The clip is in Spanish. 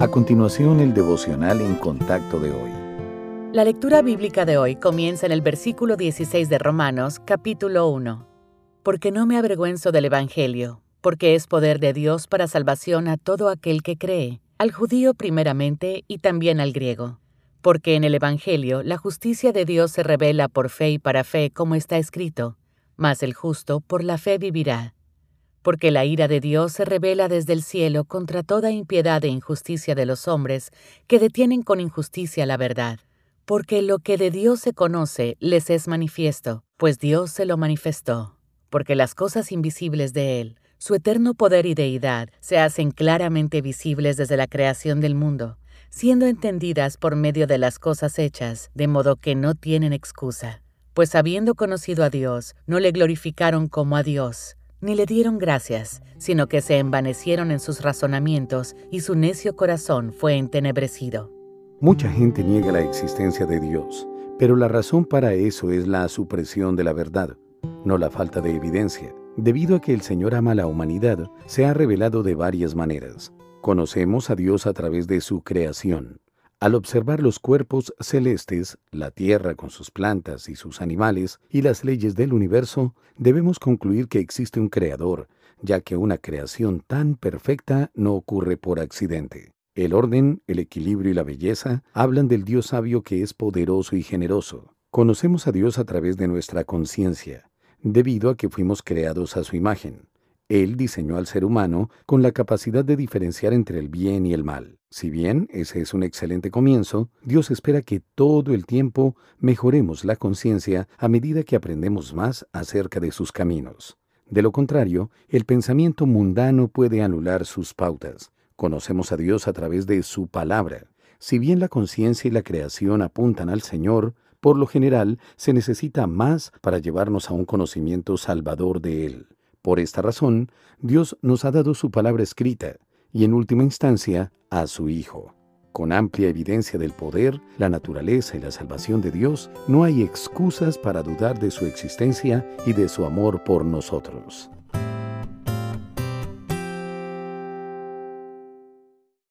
A continuación, el devocional en contacto de hoy. La lectura bíblica de hoy comienza en el versículo 16 de Romanos, capítulo 1. Porque no me avergüenzo del Evangelio, porque es poder de Dios para salvación a todo aquel que cree, al judío primeramente y también al griego. Porque en el Evangelio la justicia de Dios se revela por fe y para fe, como está escrito, mas el justo por la fe vivirá porque la ira de Dios se revela desde el cielo contra toda impiedad e injusticia de los hombres que detienen con injusticia la verdad. Porque lo que de Dios se conoce les es manifiesto, pues Dios se lo manifestó. Porque las cosas invisibles de Él, su eterno poder y deidad, se hacen claramente visibles desde la creación del mundo, siendo entendidas por medio de las cosas hechas, de modo que no tienen excusa. Pues habiendo conocido a Dios, no le glorificaron como a Dios, ni le dieron gracias, sino que se envanecieron en sus razonamientos y su necio corazón fue entenebrecido. Mucha gente niega la existencia de Dios, pero la razón para eso es la supresión de la verdad, no la falta de evidencia. Debido a que el Señor ama a la humanidad, se ha revelado de varias maneras. Conocemos a Dios a través de su creación. Al observar los cuerpos celestes, la Tierra con sus plantas y sus animales y las leyes del universo, debemos concluir que existe un creador, ya que una creación tan perfecta no ocurre por accidente. El orden, el equilibrio y la belleza hablan del Dios sabio que es poderoso y generoso. Conocemos a Dios a través de nuestra conciencia, debido a que fuimos creados a su imagen. Él diseñó al ser humano con la capacidad de diferenciar entre el bien y el mal. Si bien ese es un excelente comienzo, Dios espera que todo el tiempo mejoremos la conciencia a medida que aprendemos más acerca de sus caminos. De lo contrario, el pensamiento mundano puede anular sus pautas. Conocemos a Dios a través de su palabra. Si bien la conciencia y la creación apuntan al Señor, por lo general se necesita más para llevarnos a un conocimiento salvador de Él. Por esta razón, Dios nos ha dado su palabra escrita y en última instancia a su Hijo. Con amplia evidencia del poder, la naturaleza y la salvación de Dios, no hay excusas para dudar de su existencia y de su amor por nosotros.